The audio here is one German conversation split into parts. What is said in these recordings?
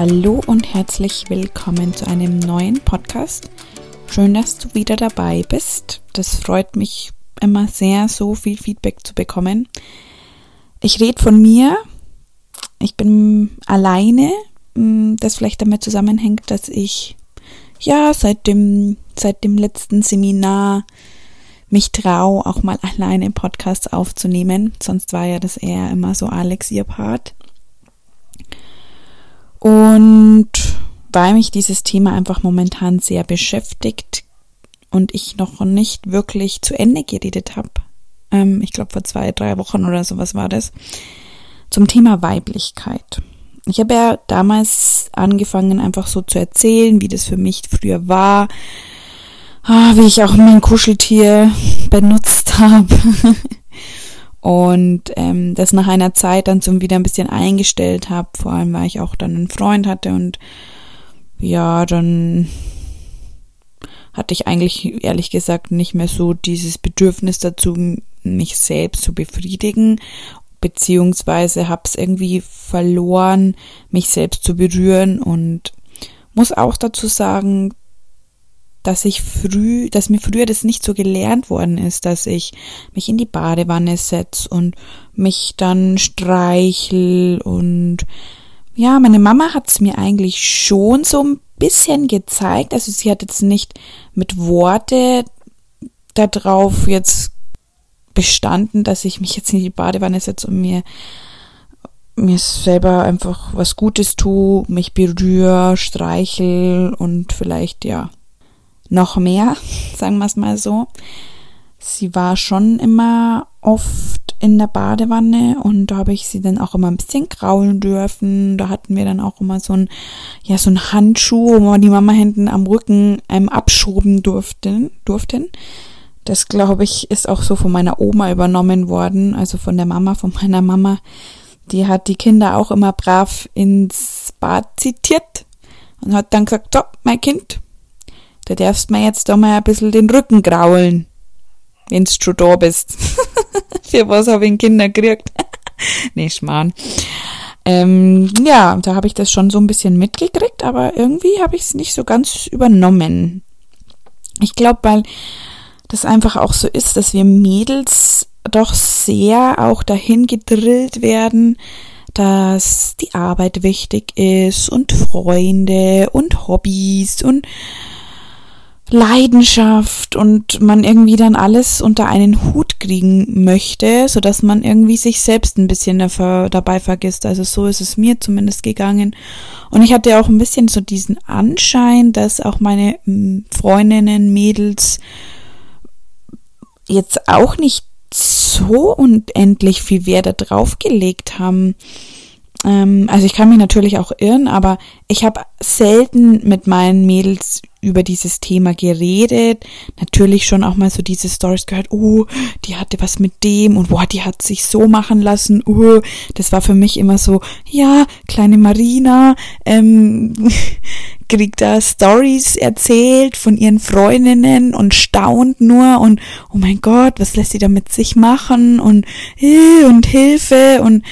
Hallo und herzlich willkommen zu einem neuen Podcast. Schön, dass du wieder dabei bist. Das freut mich immer sehr, so viel Feedback zu bekommen. Ich rede von mir. Ich bin alleine, mm, das vielleicht damit zusammenhängt, dass ich ja seit dem seit dem letzten Seminar mich traue, auch mal alleine Podcasts aufzunehmen. Sonst war ja das eher immer so Alex ihr Part. Und weil mich dieses Thema einfach momentan sehr beschäftigt und ich noch nicht wirklich zu Ende geredet habe, ähm, ich glaube vor zwei, drei Wochen oder sowas war das, zum Thema Weiblichkeit. Ich habe ja damals angefangen, einfach so zu erzählen, wie das für mich früher war, ah, wie ich auch mein Kuscheltier benutzt habe. und ähm, das nach einer Zeit dann zum wieder ein bisschen eingestellt habe, vor allem weil ich auch dann einen Freund hatte und ja, dann hatte ich eigentlich ehrlich gesagt nicht mehr so dieses Bedürfnis dazu, mich selbst zu befriedigen, beziehungsweise habe es irgendwie verloren, mich selbst zu berühren. Und muss auch dazu sagen, dass ich früh, dass mir früher das nicht so gelernt worden ist, dass ich mich in die Badewanne setz und mich dann streichel und ja, meine Mama hat es mir eigentlich schon so ein bisschen gezeigt. Also sie hat jetzt nicht mit Worte darauf jetzt bestanden, dass ich mich jetzt in die Badewanne setze und mir mir selber einfach was Gutes tue, mich berühre, streichel und vielleicht ja noch mehr, sagen wir es mal so. Sie war schon immer oft in der Badewanne und da habe ich sie dann auch immer ein bisschen kraulen dürfen. Da hatten wir dann auch immer so ein, ja, so ein Handschuh, wo wir die Mama hinten am Rücken einem abschoben durften, durften. Das glaube ich ist auch so von meiner Oma übernommen worden, also von der Mama, von meiner Mama. Die hat die Kinder auch immer brav ins Bad zitiert und hat dann gesagt, so, mein Kind, da darfst mir jetzt da mal ein bisschen den Rücken graulen, wenn's schon da bist. Für was habe ich Kinder gekriegt? nee, Schmarrn. Ähm, ja, da habe ich das schon so ein bisschen mitgekriegt, aber irgendwie habe ich es nicht so ganz übernommen. Ich glaube, weil das einfach auch so ist, dass wir Mädels doch sehr auch dahin gedrillt werden, dass die Arbeit wichtig ist und Freunde und Hobbys und Leidenschaft und man irgendwie dann alles unter einen Hut kriegen möchte, so dass man irgendwie sich selbst ein bisschen dabei vergisst. Also so ist es mir zumindest gegangen. Und ich hatte auch ein bisschen so diesen Anschein, dass auch meine hm, Freundinnen, Mädels jetzt auch nicht so unendlich viel Wert darauf gelegt haben, also ich kann mich natürlich auch irren, aber ich habe selten mit meinen Mädels über dieses Thema geredet. Natürlich schon auch mal so diese Stories gehört, oh, die hatte was mit dem und boah, die hat sich so machen lassen. Oh, das war für mich immer so, ja, kleine Marina, ähm, kriegt da Stories erzählt von ihren Freundinnen und staunt nur und oh mein Gott, was lässt sie da mit sich machen und, äh, und Hilfe und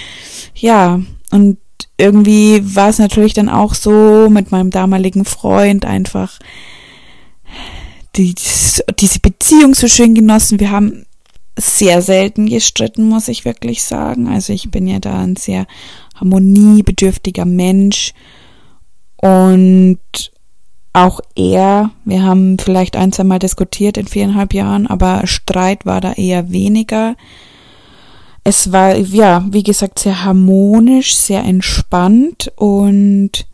ja, und irgendwie war es natürlich dann auch so mit meinem damaligen Freund einfach die, diese Beziehung so schön genossen. Wir haben sehr selten gestritten, muss ich wirklich sagen. Also ich bin ja da ein sehr harmoniebedürftiger Mensch und auch er, wir haben vielleicht ein, zwei Mal diskutiert in viereinhalb Jahren, aber Streit war da eher weniger es war, ja, wie gesagt, sehr harmonisch, sehr entspannt und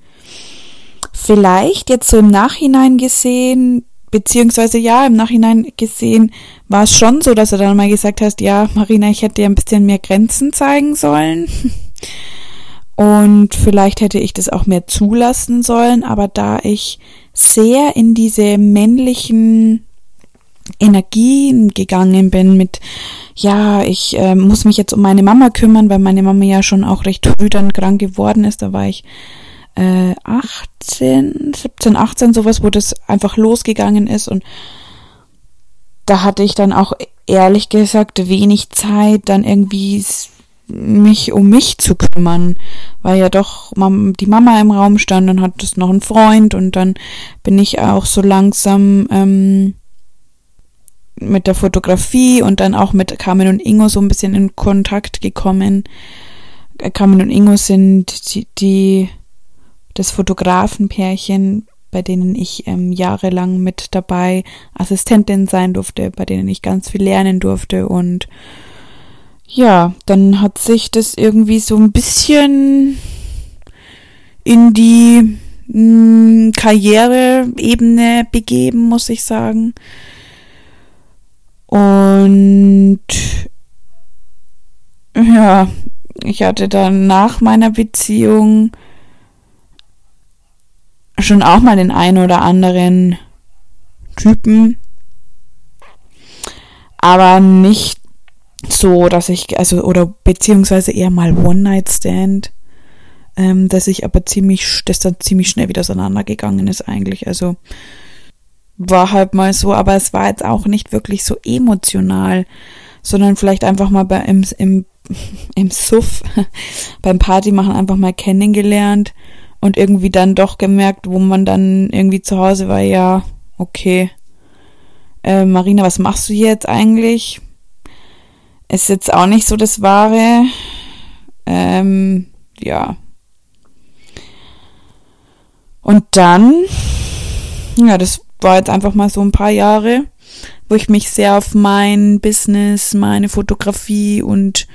vielleicht jetzt so im Nachhinein gesehen, beziehungsweise ja, im Nachhinein gesehen, war es schon so, dass er dann mal gesagt hast, ja, Marina, ich hätte dir ein bisschen mehr Grenzen zeigen sollen. Und vielleicht hätte ich das auch mehr zulassen sollen, aber da ich sehr in diese männlichen Energien gegangen bin mit ja, ich äh, muss mich jetzt um meine Mama kümmern, weil meine Mama ja schon auch recht früh dann krank geworden ist. Da war ich äh, 18, 17, 18, sowas, wo das einfach losgegangen ist. Und da hatte ich dann auch ehrlich gesagt wenig Zeit, dann irgendwie mich um mich zu kümmern, weil ja doch die Mama im Raum stand, dann hat es noch ein Freund und dann bin ich auch so langsam ähm, mit der Fotografie und dann auch mit Carmen und Ingo so ein bisschen in Kontakt gekommen. Äh, Carmen und Ingo sind die, die das Fotografenpärchen, bei denen ich ähm, jahrelang mit dabei Assistentin sein durfte, bei denen ich ganz viel lernen durfte und ja, dann hat sich das irgendwie so ein bisschen in die hm, Karriereebene begeben, muss ich sagen. Und ja, ich hatte dann nach meiner Beziehung schon auch mal den einen oder anderen Typen, aber nicht so, dass ich, also, oder beziehungsweise eher mal One-Night-Stand, ähm, dass ich aber ziemlich, dass dann ziemlich schnell wieder auseinandergegangen ist eigentlich, also, war halt mal so, aber es war jetzt auch nicht wirklich so emotional, sondern vielleicht einfach mal bei, im, im, im Suff, beim Party machen einfach mal kennengelernt und irgendwie dann doch gemerkt, wo man dann irgendwie zu Hause war, ja, okay, äh, Marina, was machst du hier jetzt eigentlich? Ist jetzt auch nicht so das Wahre. Ähm, ja. Und dann, ja, das war jetzt einfach mal so ein paar Jahre, wo ich mich sehr auf mein Business, meine Fotografie und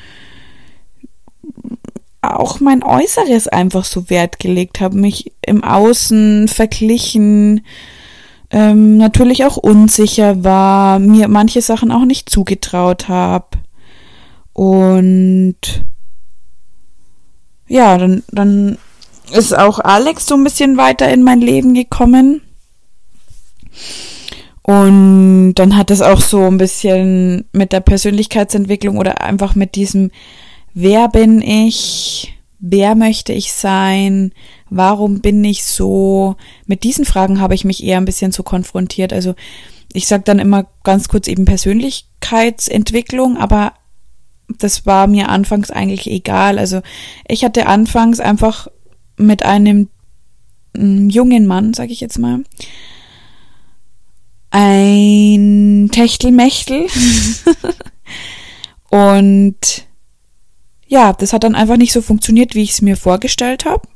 auch mein Äußeres einfach so Wert gelegt habe, mich im Außen verglichen, ähm, natürlich auch unsicher war, mir manche Sachen auch nicht zugetraut habe. Und ja, dann, dann ist auch Alex so ein bisschen weiter in mein Leben gekommen. Und dann hat es auch so ein bisschen mit der Persönlichkeitsentwicklung oder einfach mit diesem, wer bin ich, wer möchte ich sein, warum bin ich so, mit diesen Fragen habe ich mich eher ein bisschen so konfrontiert. Also ich sage dann immer ganz kurz eben Persönlichkeitsentwicklung, aber das war mir anfangs eigentlich egal. Also ich hatte anfangs einfach mit einem mm, jungen Mann, sage ich jetzt mal, ein Techtelmechtel. und ja, das hat dann einfach nicht so funktioniert, wie ich es mir vorgestellt habe.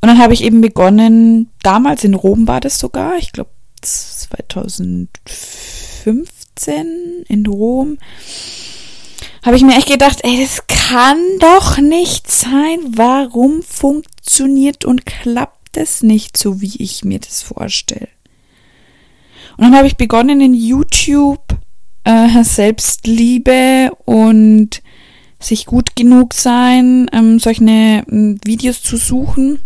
Und dann habe ich eben begonnen, damals in Rom war das sogar, ich glaube 2015 in Rom, habe ich mir echt gedacht, ey, das kann doch nicht sein. Warum funktioniert und klappt es nicht so, wie ich mir das vorstelle? Und dann habe ich begonnen in YouTube äh, Selbstliebe und sich gut genug sein, ähm, solche ähm, Videos zu suchen.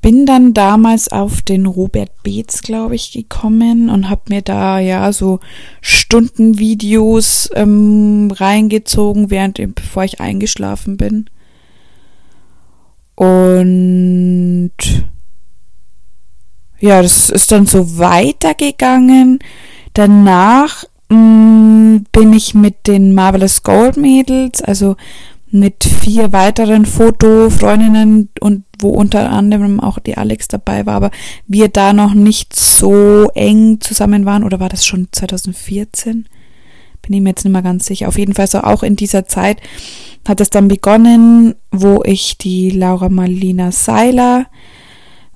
Bin dann damals auf den Robert Beetz, glaube ich, gekommen und habe mir da ja so Stundenvideos ähm, reingezogen, während bevor ich eingeschlafen bin. Und ja, das ist dann so weitergegangen. Danach mh, mm, bin ich mit den Marvelous Gold Mädels, also mit vier weiteren Fotofreundinnen und wo unter anderem auch die Alex dabei war, aber wir da noch nicht so eng zusammen waren, oder war das schon 2014? Bin ich mir jetzt nicht mehr ganz sicher. Auf jeden Fall so auch in dieser Zeit hat es dann begonnen, wo ich die Laura Marlina Seiler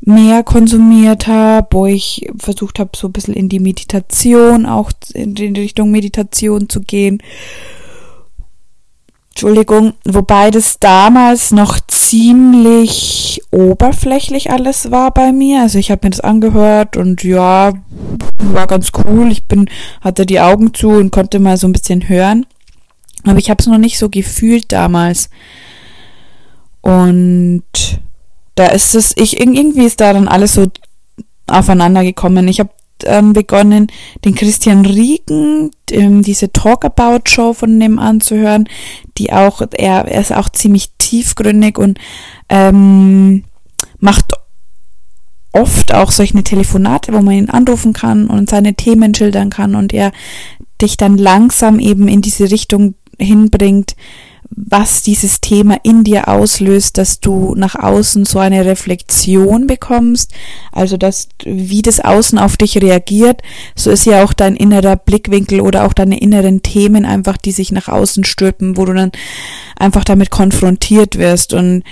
mehr konsumiert habe, wo ich versucht habe, so ein bisschen in die Meditation, auch in die Richtung Meditation zu gehen. Entschuldigung, wobei das damals noch ziemlich oberflächlich alles war bei mir. Also ich habe mir das angehört und ja, war ganz cool. Ich bin, hatte die Augen zu und konnte mal so ein bisschen hören. Aber ich habe es noch nicht so gefühlt damals. Und da ist es, ich, irgendwie ist da dann alles so aufeinander gekommen. Ich habe ähm, begonnen, den Christian Riegen, ähm, diese Talk-About-Show von dem anzuhören, die auch, er, er ist auch ziemlich tiefgründig und ähm, macht oft auch solche Telefonate, wo man ihn anrufen kann und seine Themen schildern kann und er dich dann langsam eben in diese Richtung hinbringt, was dieses Thema in dir auslöst, dass du nach außen so eine Reflexion bekommst, also dass wie das Außen auf dich reagiert, so ist ja auch dein innerer Blickwinkel oder auch deine inneren Themen einfach, die sich nach außen stülpen, wo du dann einfach damit konfrontiert wirst. Und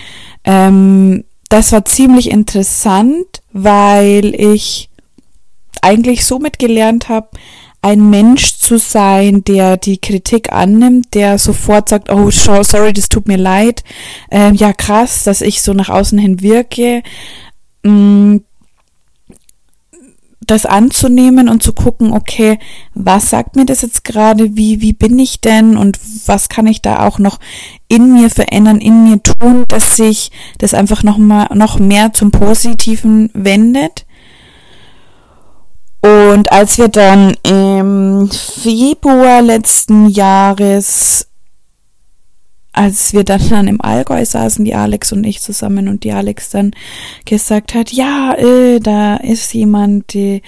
ähm, das war ziemlich interessant, weil ich eigentlich somit gelernt habe, ein Mensch zu sein, der die Kritik annimmt, der sofort sagt, oh, sorry, das tut mir leid. Ähm, ja, krass, dass ich so nach außen hin wirke. Ähm, das anzunehmen und zu gucken, okay, was sagt mir das jetzt gerade, wie, wie bin ich denn und was kann ich da auch noch in mir verändern, in mir tun, dass sich das einfach noch mal, noch mehr zum Positiven wendet. Und als wir dann im Februar letzten Jahres, als wir dann, dann im Allgäu saßen, die Alex und ich zusammen und die Alex dann gesagt hat, ja, äh, da ist jemand, die,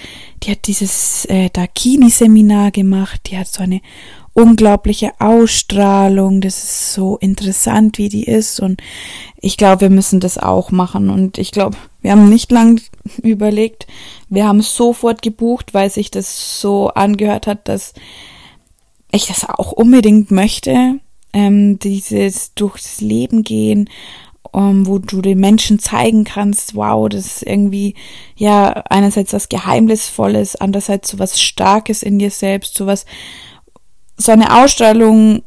die hat dieses äh, Dakini-Seminar gemacht, die hat so eine unglaubliche Ausstrahlung, das ist so interessant, wie die ist und ich glaube, wir müssen das auch machen und ich glaube, wir haben nicht lang überlegt, wir haben sofort gebucht, weil sich das so angehört hat, dass ich das auch unbedingt möchte, ähm, dieses durchs Leben gehen, um, wo du den Menschen zeigen kannst, wow, das ist irgendwie, ja, einerseits was Geheimnisvolles, andererseits so was Starkes in dir selbst, so was, so eine Ausstrahlung,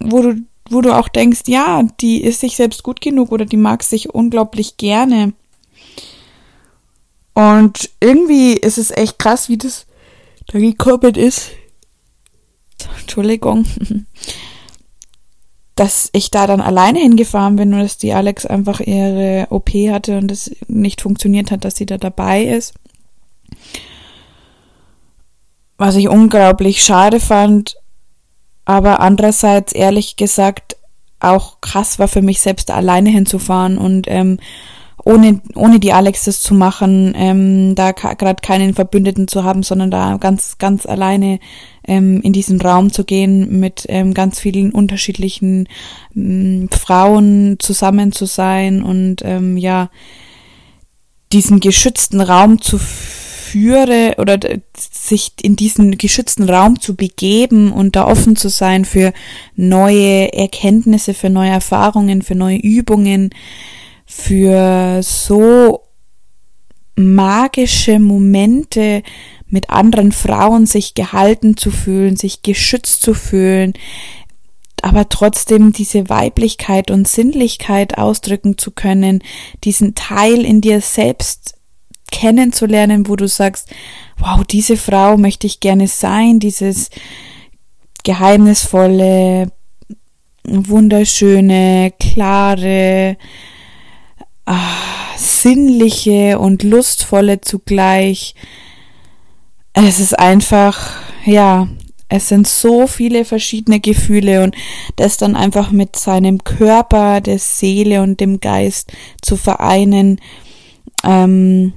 wo du, wo du auch denkst, ja, die ist sich selbst gut genug oder die mag sich unglaublich gerne. Und irgendwie ist es echt krass, wie das da gekoppelt ist. Entschuldigung. Dass ich da dann alleine hingefahren bin und dass die Alex einfach ihre OP hatte und es nicht funktioniert hat, dass sie da dabei ist. Was ich unglaublich schade fand, aber andererseits ehrlich gesagt auch krass war für mich selbst alleine hinzufahren und ähm, ohne, ohne die Alex das zu machen, ähm, da gerade keinen Verbündeten zu haben, sondern da ganz, ganz alleine ähm, in diesen Raum zu gehen, mit ähm, ganz vielen unterschiedlichen ähm, Frauen zusammen zu sein und ähm, ja, diesen geschützten Raum zu führe oder sich in diesen geschützten Raum zu begeben und da offen zu sein für neue Erkenntnisse, für neue Erfahrungen, für neue Übungen, für so magische Momente mit anderen Frauen sich gehalten zu fühlen, sich geschützt zu fühlen, aber trotzdem diese Weiblichkeit und Sinnlichkeit ausdrücken zu können, diesen Teil in dir selbst kennenzulernen, wo du sagst, wow, diese Frau möchte ich gerne sein, dieses geheimnisvolle, wunderschöne, klare, ah, sinnliche und lustvolle zugleich. Es ist einfach, ja, es sind so viele verschiedene Gefühle und das dann einfach mit seinem Körper, der Seele und dem Geist zu vereinen, ähm,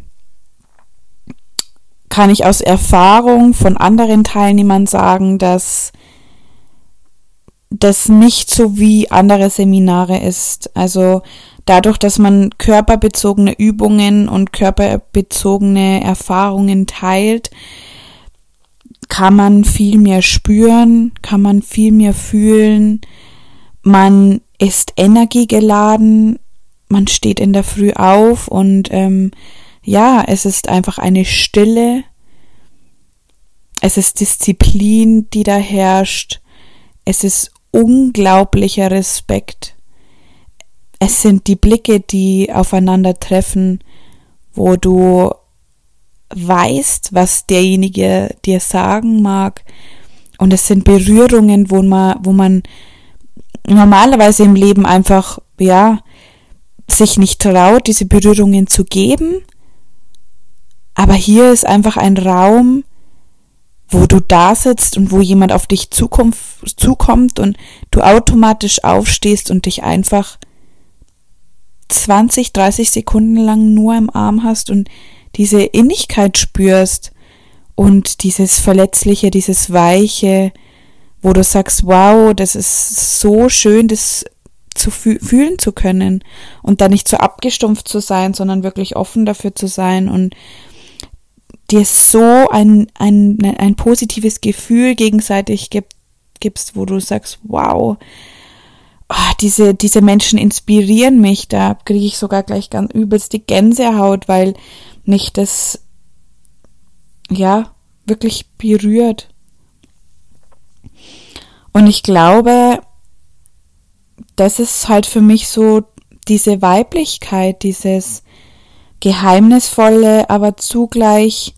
kann ich aus Erfahrung von anderen Teilnehmern sagen, dass das nicht so wie andere Seminare ist. Also dadurch, dass man körperbezogene Übungen und körperbezogene Erfahrungen teilt, kann man viel mehr spüren, kann man viel mehr fühlen, man ist energiegeladen, man steht in der Früh auf und ähm, ja, es ist einfach eine Stille, es ist Disziplin, die da herrscht, es ist unglaublicher Respekt es sind die Blicke, die aufeinandertreffen, wo du weißt, was derjenige dir sagen mag. Und es sind Berührungen, wo man, wo man normalerweise im Leben einfach, ja, sich nicht traut, diese Berührungen zu geben. Aber hier ist einfach ein Raum, wo du da sitzt und wo jemand auf dich zukommt und du automatisch aufstehst und dich einfach 20, 30 Sekunden lang nur im Arm hast und diese Innigkeit spürst und dieses Verletzliche, dieses Weiche, wo du sagst, wow, das ist so schön, das zu fü fühlen zu können und da nicht so abgestumpft zu sein, sondern wirklich offen dafür zu sein und dir so ein, ein, ein positives Gefühl gegenseitig gibt, gibst, wo du sagst, wow, oh, diese, diese Menschen inspirieren mich, da kriege ich sogar gleich ganz übelst die Gänsehaut, weil mich das, ja, wirklich berührt. Und ich glaube, das ist halt für mich so diese Weiblichkeit, dieses geheimnisvolle, aber zugleich,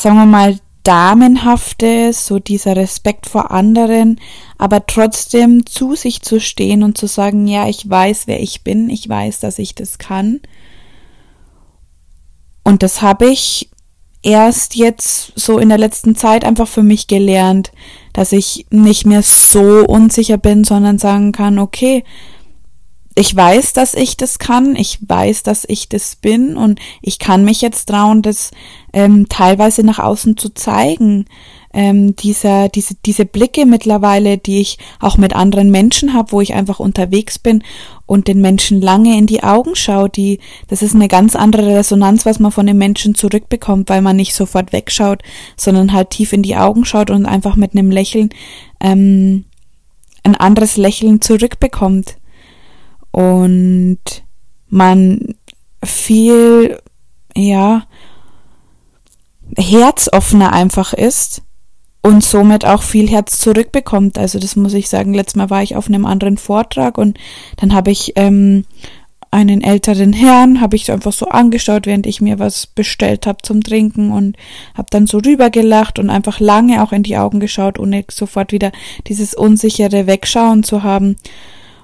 sagen wir mal, damenhafte, so dieser Respekt vor anderen, aber trotzdem zu sich zu stehen und zu sagen, ja, ich weiß, wer ich bin, ich weiß, dass ich das kann. Und das habe ich erst jetzt so in der letzten Zeit einfach für mich gelernt, dass ich nicht mehr so unsicher bin, sondern sagen kann, okay, ich weiß, dass ich das kann, ich weiß, dass ich das bin. Und ich kann mich jetzt trauen, das ähm, teilweise nach außen zu zeigen. Ähm, dieser, diese, diese Blicke mittlerweile, die ich auch mit anderen Menschen habe, wo ich einfach unterwegs bin und den Menschen lange in die Augen schaue, die, das ist eine ganz andere Resonanz, was man von den Menschen zurückbekommt, weil man nicht sofort wegschaut, sondern halt tief in die Augen schaut und einfach mit einem Lächeln ähm, ein anderes Lächeln zurückbekommt und man viel, ja, herzoffener einfach ist und somit auch viel Herz zurückbekommt. Also das muss ich sagen. Letztes Mal war ich auf einem anderen Vortrag und dann habe ich ähm, einen älteren Herrn, habe ich einfach so angeschaut, während ich mir was bestellt habe zum Trinken und habe dann so rübergelacht und einfach lange auch in die Augen geschaut, ohne sofort wieder dieses unsichere Wegschauen zu haben.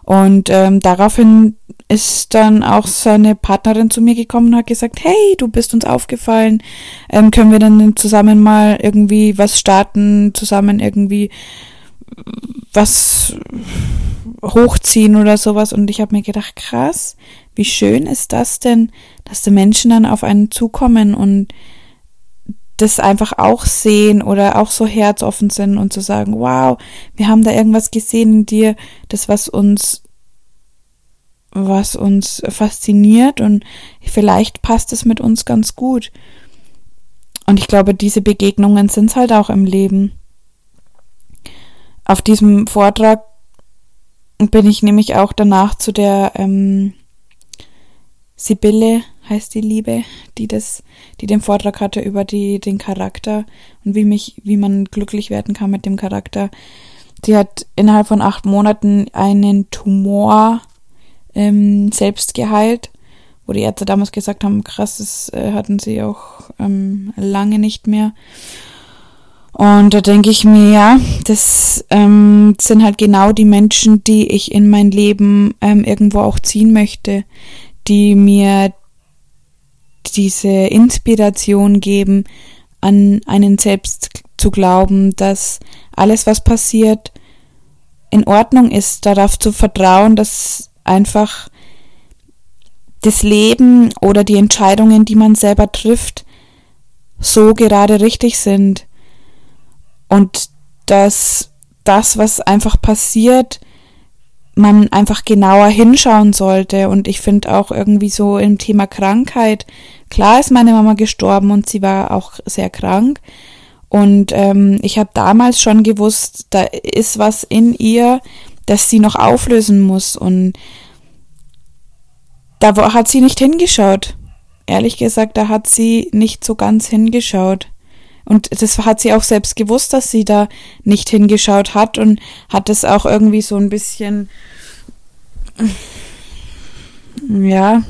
Und ähm, daraufhin ist dann auch seine Partnerin zu mir gekommen und hat gesagt, hey, du bist uns aufgefallen, ähm, können wir dann zusammen mal irgendwie was starten, zusammen irgendwie was hochziehen oder sowas. Und ich habe mir gedacht, krass, wie schön ist das denn, dass die Menschen dann auf einen zukommen und das einfach auch sehen oder auch so herzoffen sind und zu sagen, wow, wir haben da irgendwas gesehen in dir, das was uns was uns fasziniert und vielleicht passt es mit uns ganz gut. Und ich glaube, diese Begegnungen sind es halt auch im Leben. Auf diesem Vortrag bin ich nämlich auch danach zu der ähm, Sibylle heißt die Liebe, die das, die den Vortrag hatte über die, den Charakter und wie mich, wie man glücklich werden kann mit dem Charakter. Sie hat innerhalb von acht Monaten einen Tumor ähm, selbst geheilt, wo die Ärzte damals gesagt haben, krass, das äh, hatten sie auch ähm, lange nicht mehr. Und da denke ich mir, ja, das ähm, sind halt genau die Menschen, die ich in mein Leben ähm, irgendwo auch ziehen möchte, die mir diese Inspiration geben, an einen selbst zu glauben, dass alles, was passiert, in Ordnung ist, darauf zu vertrauen, dass einfach das Leben oder die Entscheidungen, die man selber trifft, so gerade richtig sind. Und dass das, was einfach passiert, man einfach genauer hinschauen sollte. Und ich finde auch irgendwie so im Thema Krankheit, klar ist meine Mama gestorben und sie war auch sehr krank. Und ähm, ich habe damals schon gewusst, da ist was in ihr, das sie noch auflösen muss. Und da hat sie nicht hingeschaut. Ehrlich gesagt, da hat sie nicht so ganz hingeschaut. Und das hat sie auch selbst gewusst, dass sie da nicht hingeschaut hat und hat es auch irgendwie so ein bisschen, ja,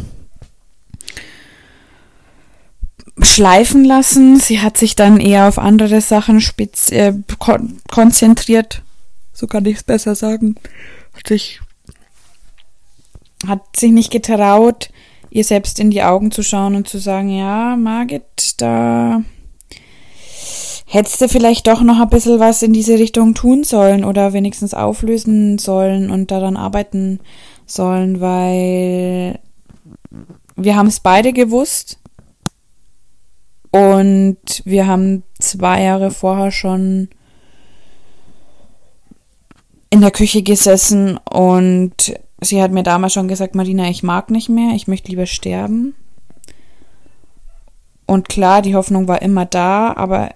schleifen lassen. Sie hat sich dann eher auf andere Sachen spitz, äh, kon konzentriert. So kann ich es besser sagen. Hat sich hat sich nicht getraut, ihr selbst in die Augen zu schauen und zu sagen, ja, Margit, da hättest du vielleicht doch noch ein bisschen was in diese Richtung tun sollen oder wenigstens auflösen sollen und daran arbeiten sollen, weil wir haben es beide gewusst und wir haben zwei Jahre vorher schon in der Küche gesessen und sie hat mir damals schon gesagt, Marina, ich mag nicht mehr, ich möchte lieber sterben. Und klar, die Hoffnung war immer da, aber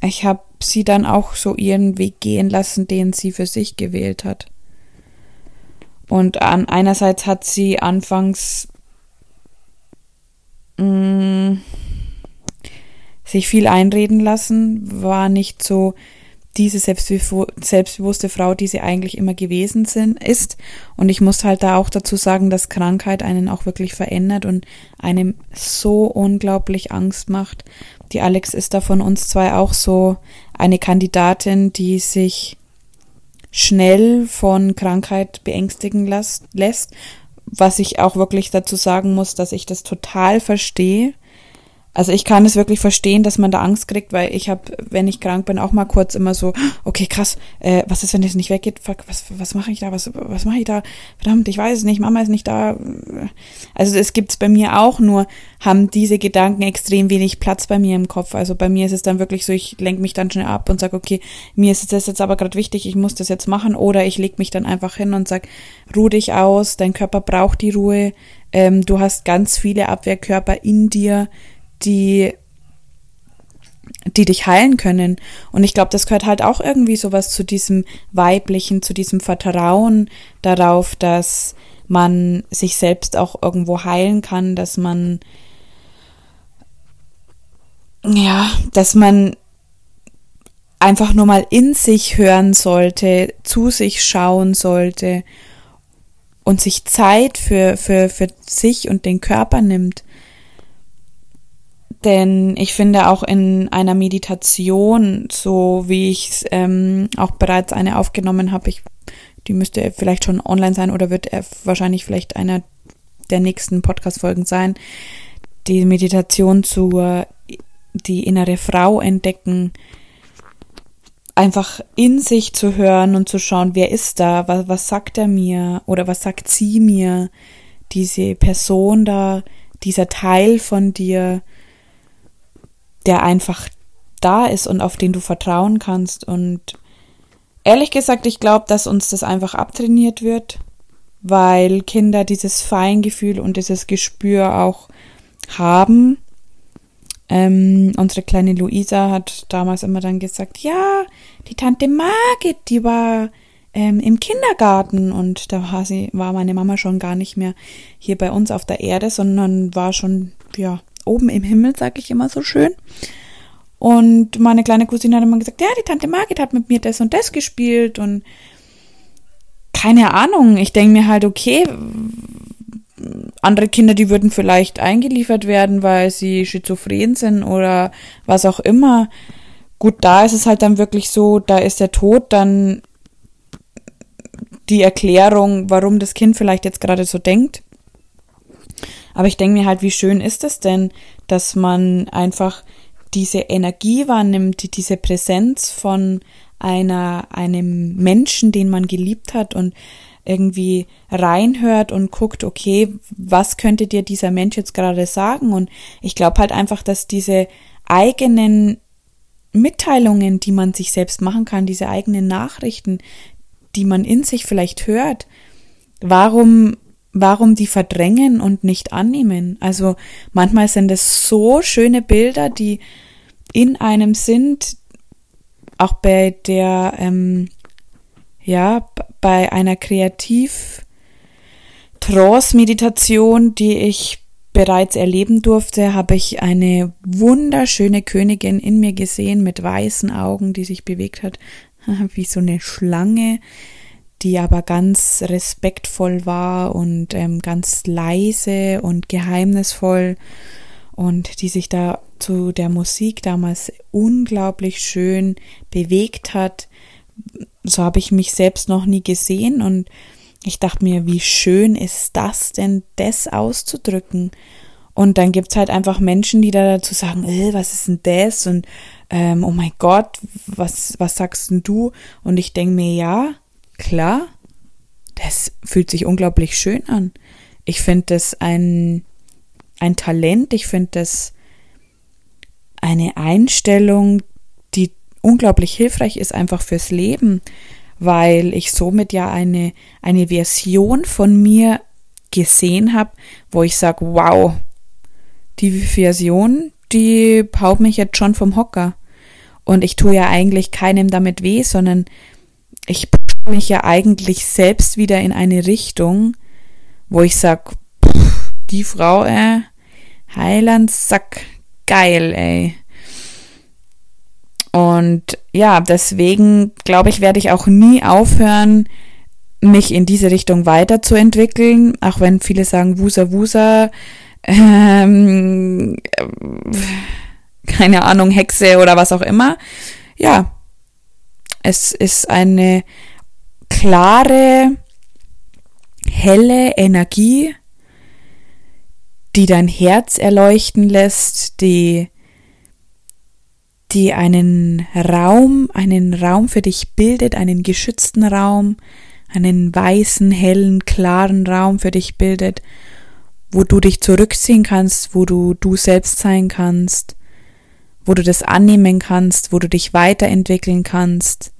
ich habe sie dann auch so ihren Weg gehen lassen, den sie für sich gewählt hat. Und an einerseits hat sie anfangs mh, mm, sich viel einreden lassen, war nicht so diese selbstbewusste Frau, die sie eigentlich immer gewesen sind, ist. Und ich muss halt da auch dazu sagen, dass Krankheit einen auch wirklich verändert und einem so unglaublich Angst macht. Die Alex ist da von uns zwei auch so eine Kandidatin, die sich schnell von Krankheit beängstigen lässt, was ich auch wirklich dazu sagen muss, dass ich das total verstehe also ich kann es wirklich verstehen, dass man da Angst kriegt, weil ich habe, wenn ich krank bin, auch mal kurz immer so, okay, krass, äh, was ist, wenn das nicht weggeht? Fuck, was, was mache ich da? Was, was mache ich da? Verdammt, ich weiß es nicht, Mama ist nicht da. Also es gibt's bei mir auch, nur haben diese Gedanken extrem wenig Platz bei mir im Kopf. Also bei mir ist es dann wirklich so, ich lenke mich dann schnell ab und sage, okay, mir ist das jetzt aber gerade wichtig, ich muss das jetzt machen. Oder ich leg mich dann einfach hin und sag, ruh dich aus, dein Körper braucht die Ruhe. Ähm, du hast ganz viele Abwehrkörper in dir die die dich heilen können. Und ich glaube, das gehört halt auch irgendwie sowas zu diesem weiblichen, zu diesem Vertrauen darauf, dass man sich selbst auch irgendwo heilen kann, dass man ja, dass man einfach nur mal in sich hören sollte, zu sich schauen sollte und sich Zeit für, für, für sich und den Körper nimmt. Denn ich finde auch in einer Meditation, so wie ich ähm, auch bereits eine aufgenommen habe, ich, die müsste vielleicht schon online sein oder wird wahrscheinlich vielleicht einer der nächsten Podcast-Folgen sein, die Meditation zur die innere Frau entdecken, einfach in sich zu hören und zu schauen, wer ist da, was, was sagt er mir oder was sagt sie mir, diese Person da, dieser Teil von dir, der einfach da ist und auf den du vertrauen kannst. Und ehrlich gesagt, ich glaube, dass uns das einfach abtrainiert wird, weil Kinder dieses Feingefühl und dieses Gespür auch haben. Ähm, unsere kleine Luisa hat damals immer dann gesagt, ja, die Tante Margit, die war ähm, im Kindergarten und da war sie, war meine Mama schon gar nicht mehr hier bei uns auf der Erde, sondern war schon, ja, oben im Himmel, sag ich immer so schön. Und meine kleine Cousine hat immer gesagt, ja, die Tante Margit hat mit mir das und das gespielt und keine Ahnung. Ich denke mir halt, okay, andere Kinder, die würden vielleicht eingeliefert werden, weil sie schizophren sind oder was auch immer. Gut, da ist es halt dann wirklich so, da ist der Tod dann die Erklärung, warum das Kind vielleicht jetzt gerade so denkt. Aber ich denke mir halt, wie schön ist es denn, dass man einfach diese Energie wahrnimmt, diese Präsenz von einer, einem Menschen, den man geliebt hat und irgendwie reinhört und guckt, okay, was könnte dir dieser Mensch jetzt gerade sagen? Und ich glaube halt einfach, dass diese eigenen Mitteilungen, die man sich selbst machen kann, diese eigenen Nachrichten, die man in sich vielleicht hört, warum warum die verdrängen und nicht annehmen. Also manchmal sind es so schöne Bilder, die in einem sind, auch bei der, ähm, ja, bei einer Kreativ Trance-Meditation, die ich bereits erleben durfte, habe ich eine wunderschöne Königin in mir gesehen mit weißen Augen, die sich bewegt hat, wie so eine Schlange, die aber ganz respektvoll war und ähm, ganz leise und geheimnisvoll und die sich da zu der Musik damals unglaublich schön bewegt hat. So habe ich mich selbst noch nie gesehen und ich dachte mir, wie schön ist das denn, das auszudrücken? Und dann gibt's halt einfach Menschen, die da dazu sagen, äh, was ist denn das? Und ähm, oh mein Gott, was, was sagst denn du? Und ich denke mir, ja, klar, das fühlt sich unglaublich schön an. Ich finde das ein, ein Talent, ich finde das eine Einstellung, die unglaublich hilfreich ist einfach fürs Leben, weil ich somit ja eine, eine Version von mir gesehen habe, wo ich sage, wow, die Version, die haut mich jetzt schon vom Hocker. Und ich tue ja eigentlich keinem damit weh, sondern ich mich ja eigentlich selbst wieder in eine Richtung, wo ich sag, die Frau, äh, Heilandsack, geil, ey. Und ja, deswegen glaube ich, werde ich auch nie aufhören, mich in diese Richtung weiterzuentwickeln, auch wenn viele sagen, Wusa Wusa, ähm, keine Ahnung, Hexe oder was auch immer. Ja, es ist eine klare, helle Energie, die dein Herz erleuchten lässt, die, die einen Raum, einen Raum für dich bildet, einen geschützten Raum, einen weißen, hellen, klaren Raum für dich bildet, wo du dich zurückziehen kannst, wo du du selbst sein kannst, wo du das annehmen kannst, wo du dich weiterentwickeln kannst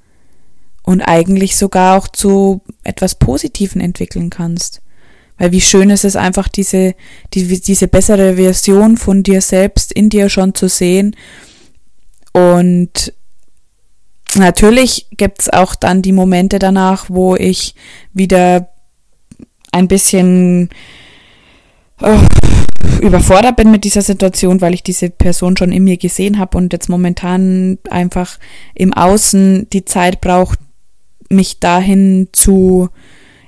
und eigentlich sogar auch zu etwas Positiven entwickeln kannst. Weil wie schön ist es einfach, diese, die, diese bessere Version von dir selbst in dir schon zu sehen. Und natürlich gibt's auch dann die Momente danach, wo ich wieder ein bisschen oh, überfordert bin mit dieser Situation, weil ich diese Person schon in mir gesehen habe und jetzt momentan einfach im Außen die Zeit braucht, mich dahin zu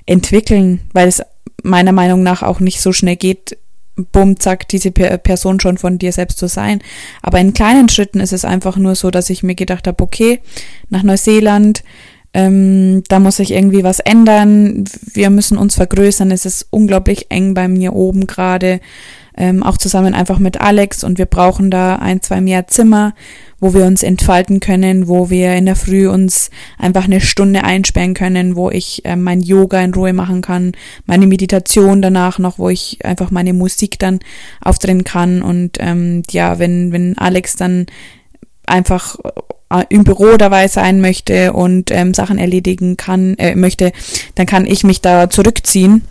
entwickeln, weil es meiner Meinung nach auch nicht so schnell geht, bumm, zack, diese Person schon von dir selbst zu sein. Aber in kleinen Schritten ist es einfach nur so, dass ich mir gedacht habe, okay, nach Neuseeland, ähm, da muss sich irgendwie was ändern, wir müssen uns vergrößern, es ist unglaublich eng bei mir oben gerade, ähm, auch zusammen einfach mit Alex und wir brauchen da ein, zwei mehr Zimmer wo wir uns entfalten können, wo wir in der Früh uns einfach eine Stunde einsperren können, wo ich äh, mein Yoga in Ruhe machen kann, meine Meditation danach noch, wo ich einfach meine Musik dann aufdrehen kann und ähm, ja, wenn wenn Alex dann einfach äh, im Büro dabei sein möchte und ähm, Sachen erledigen kann, äh, möchte, dann kann ich mich da zurückziehen.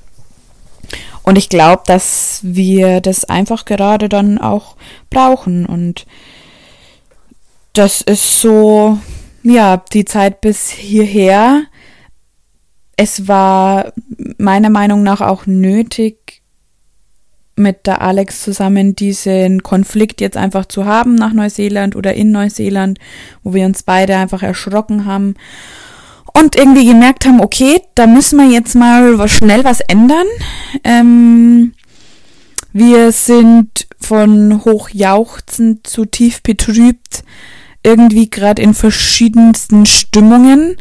Und ich glaube, dass wir das einfach gerade dann auch brauchen. Und das ist so, ja, die Zeit bis hierher. Es war meiner Meinung nach auch nötig, mit der Alex zusammen diesen Konflikt jetzt einfach zu haben nach Neuseeland oder in Neuseeland, wo wir uns beide einfach erschrocken haben und irgendwie gemerkt haben, okay, da müssen wir jetzt mal schnell was ändern. Ähm, wir sind von hochjauchzend zu tief betrübt irgendwie gerade in verschiedensten Stimmungen.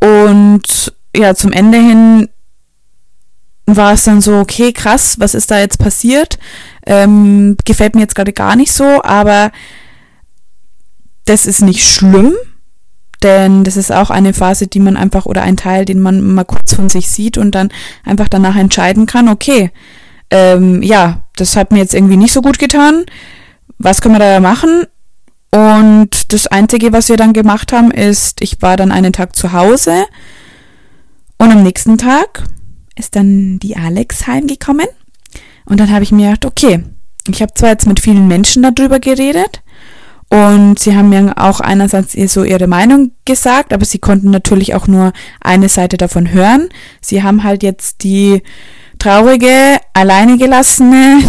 Und ja, zum Ende hin war es dann so, okay, krass, was ist da jetzt passiert? Ähm, gefällt mir jetzt gerade gar nicht so, aber das ist nicht schlimm, denn das ist auch eine Phase, die man einfach oder ein Teil, den man mal kurz von sich sieht und dann einfach danach entscheiden kann, okay, ähm, ja, das hat mir jetzt irgendwie nicht so gut getan. Was können wir da machen? Und das Einzige, was wir dann gemacht haben, ist, ich war dann einen Tag zu Hause und am nächsten Tag ist dann die Alex heimgekommen. Und dann habe ich mir gedacht, okay, ich habe zwar jetzt mit vielen Menschen darüber geredet und sie haben mir auch einerseits so ihre Meinung gesagt, aber sie konnten natürlich auch nur eine Seite davon hören. Sie haben halt jetzt die traurige, alleine gelassene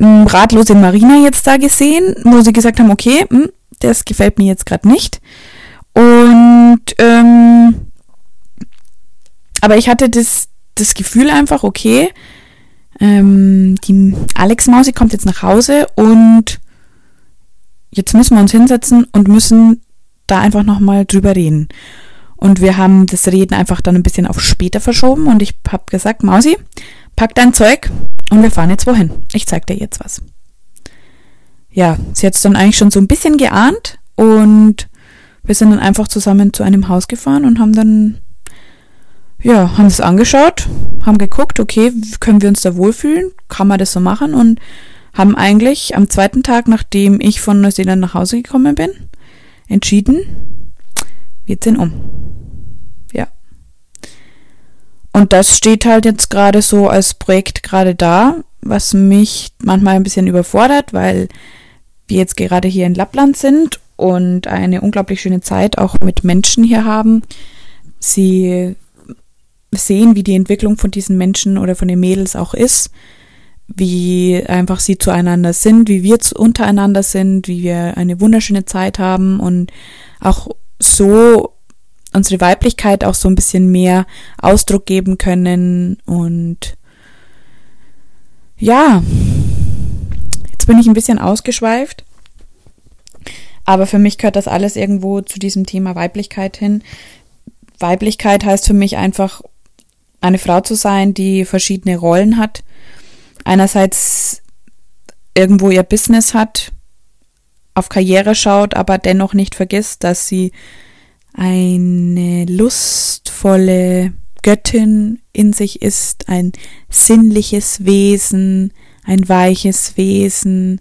ratlose Marina jetzt da gesehen, wo sie gesagt haben, okay, mh, hm, das gefällt mir jetzt gerade nicht. Und ähm, aber ich hatte das, das Gefühl einfach, okay, ähm, die Alex Mausi kommt jetzt nach Hause und jetzt müssen wir uns hinsetzen und müssen da einfach nochmal drüber reden. Und wir haben das Reden einfach dann ein bisschen auf später verschoben und ich habe gesagt, Mausi, pack dein Zeug und wir fahren jetzt wohin. Ich zeig dir jetzt was. Ja, sie hat es dann eigentlich schon so ein bisschen geahnt und wir sind dann einfach zusammen zu einem Haus gefahren und haben dann, ja, haben es angeschaut, haben geguckt, okay, können wir uns da wohlfühlen? Kann man das so machen? Und haben eigentlich am zweiten Tag, nachdem ich von Neuseeland nach Hause gekommen bin, entschieden, wir ziehen um. Und das steht halt jetzt gerade so als Projekt gerade da, was mich manchmal ein bisschen überfordert, weil wir jetzt gerade hier in Lappland sind und eine unglaublich schöne Zeit auch mit Menschen hier haben. Sie sehen, wie die Entwicklung von diesen Menschen oder von den Mädels auch ist, wie einfach sie zueinander sind, wie wir untereinander sind, wie wir eine wunderschöne Zeit haben und auch so unsere Weiblichkeit auch so ein bisschen mehr Ausdruck geben können und ja, jetzt bin ich ein bisschen ausgeschweift, aber für mich gehört das alles irgendwo zu diesem Thema Weiblichkeit hin. Weiblichkeit heißt für mich einfach eine Frau zu sein, die verschiedene Rollen hat. Einerseits irgendwo ihr Business hat, auf Karriere schaut, aber dennoch nicht vergisst, dass sie eine lustvolle Göttin in sich ist, ein sinnliches Wesen, ein weiches Wesen,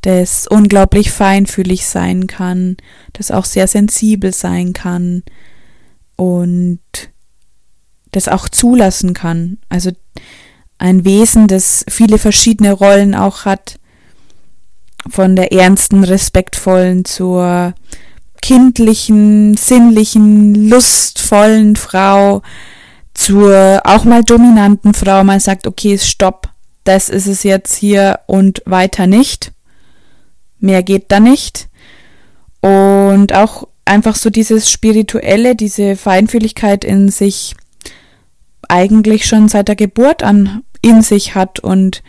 das unglaublich feinfühlig sein kann, das auch sehr sensibel sein kann und das auch zulassen kann. Also ein Wesen, das viele verschiedene Rollen auch hat, von der ernsten, respektvollen zur kindlichen, sinnlichen, lustvollen Frau zur auch mal dominanten Frau. Man sagt, okay, stopp, das ist es jetzt hier und weiter nicht. Mehr geht da nicht. Und auch einfach so dieses Spirituelle, diese Feinfühligkeit in sich eigentlich schon seit der Geburt an in sich hat. Und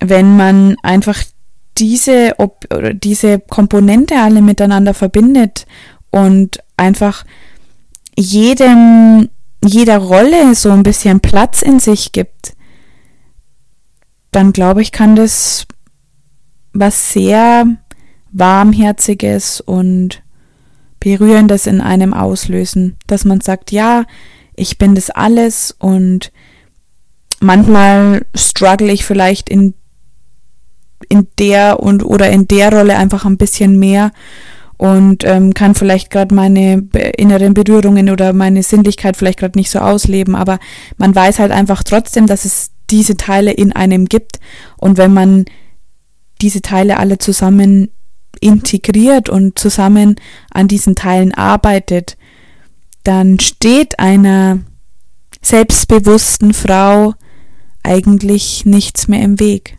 wenn man einfach diese, ob, oder diese Komponente alle miteinander verbindet und einfach jedem, jeder Rolle so ein bisschen Platz in sich gibt, dann glaube ich, kann das was sehr warmherziges und berührendes in einem auslösen, dass man sagt, ja, ich bin das alles und manchmal struggle ich vielleicht in in der und oder in der Rolle einfach ein bisschen mehr und ähm, kann vielleicht gerade meine inneren Berührungen oder meine Sinnlichkeit vielleicht gerade nicht so ausleben, aber man weiß halt einfach trotzdem, dass es diese Teile in einem gibt und wenn man diese Teile alle zusammen integriert und zusammen an diesen Teilen arbeitet, dann steht einer selbstbewussten Frau eigentlich nichts mehr im Weg.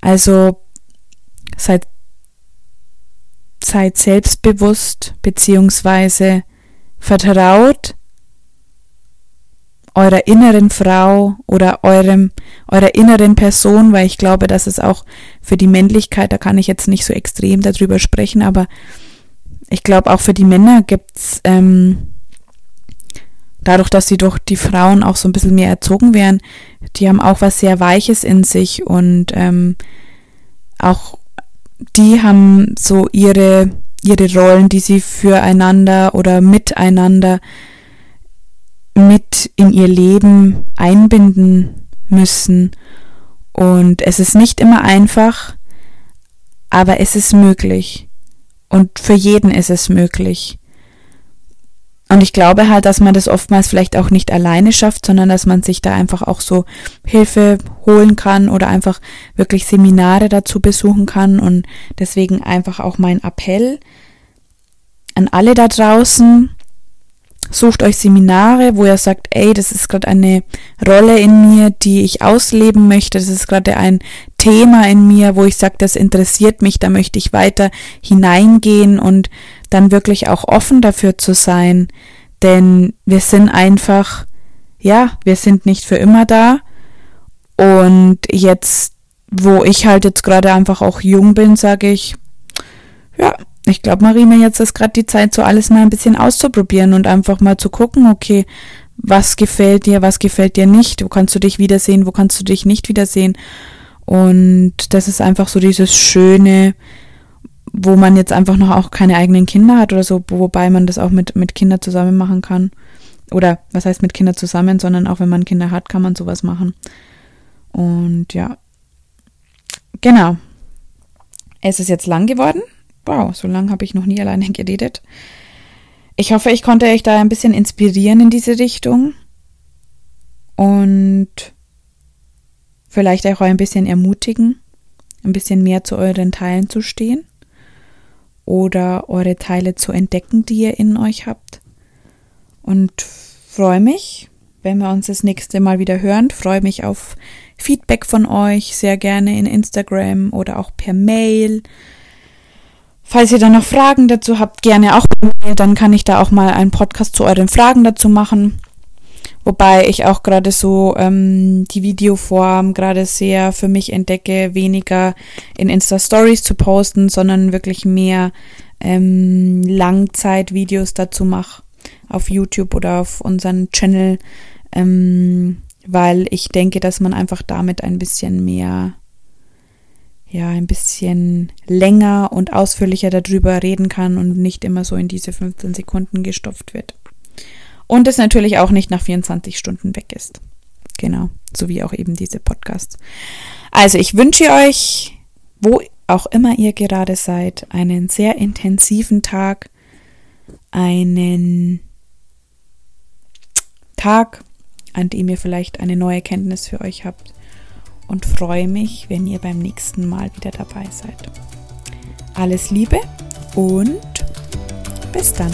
Also seid, seid selbstbewusst beziehungsweise vertraut eurer inneren Frau oder eurem, eurer inneren Person, weil ich glaube, dass es auch für die Männlichkeit, da kann ich jetzt nicht so extrem darüber sprechen, aber ich glaube auch für die Männer gibt's ähm, dadurch, dass sie durch die Frauen auch so ein bisschen mehr erzogen werden, die haben auch was sehr Weiches in sich und ähm, auch die haben so ihre, ihre Rollen, die sie füreinander oder miteinander mit in ihr Leben einbinden müssen. Und es ist nicht immer einfach, aber es ist möglich. Und für jeden ist es möglich. Und ich glaube halt, dass man das oftmals vielleicht auch nicht alleine schafft, sondern dass man sich da einfach auch so Hilfe holen kann oder einfach wirklich Seminare dazu besuchen kann. Und deswegen einfach auch mein Appell an alle da draußen, sucht euch Seminare, wo ihr sagt, ey, das ist gerade eine Rolle in mir, die ich ausleben möchte. Das ist gerade ein Thema in mir, wo ich sage, das interessiert mich, da möchte ich weiter hineingehen und dann wirklich auch offen dafür zu sein, denn wir sind einfach, ja, wir sind nicht für immer da. Und jetzt, wo ich halt jetzt gerade einfach auch jung bin, sage ich, ja, ich glaube, Marina, jetzt ist gerade die Zeit, so alles mal ein bisschen auszuprobieren und einfach mal zu gucken, okay, was gefällt dir, was gefällt dir nicht, wo kannst du dich wiedersehen, wo kannst du dich nicht wiedersehen. Und das ist einfach so dieses schöne, wo man jetzt einfach noch auch keine eigenen Kinder hat oder so, wobei man das auch mit, mit Kindern zusammen machen kann. Oder was heißt mit Kindern zusammen, sondern auch wenn man Kinder hat, kann man sowas machen. Und ja. Genau. Es ist jetzt lang geworden. Wow, so lang habe ich noch nie alleine geredet. Ich hoffe, ich konnte euch da ein bisschen inspirieren in diese Richtung und vielleicht auch ein bisschen ermutigen, ein bisschen mehr zu euren Teilen zu stehen oder eure Teile zu entdecken, die ihr in euch habt. Und freue mich, wenn wir uns das nächste Mal wieder hören. Freue mich auf Feedback von euch, sehr gerne in Instagram oder auch per Mail. Falls ihr da noch Fragen dazu habt, gerne auch Mail, dann kann ich da auch mal einen Podcast zu euren Fragen dazu machen. Wobei ich auch gerade so ähm, die Videoform gerade sehr für mich entdecke, weniger in Insta-Stories zu posten, sondern wirklich mehr ähm, Langzeitvideos dazu mache auf YouTube oder auf unseren Channel, ähm, weil ich denke, dass man einfach damit ein bisschen mehr, ja, ein bisschen länger und ausführlicher darüber reden kann und nicht immer so in diese 15 Sekunden gestopft wird. Und es natürlich auch nicht nach 24 Stunden weg ist. Genau, so wie auch eben diese Podcasts. Also ich wünsche euch, wo auch immer ihr gerade seid, einen sehr intensiven Tag, einen Tag, an dem ihr vielleicht eine neue Kenntnis für euch habt und freue mich, wenn ihr beim nächsten Mal wieder dabei seid. Alles Liebe und bis dann.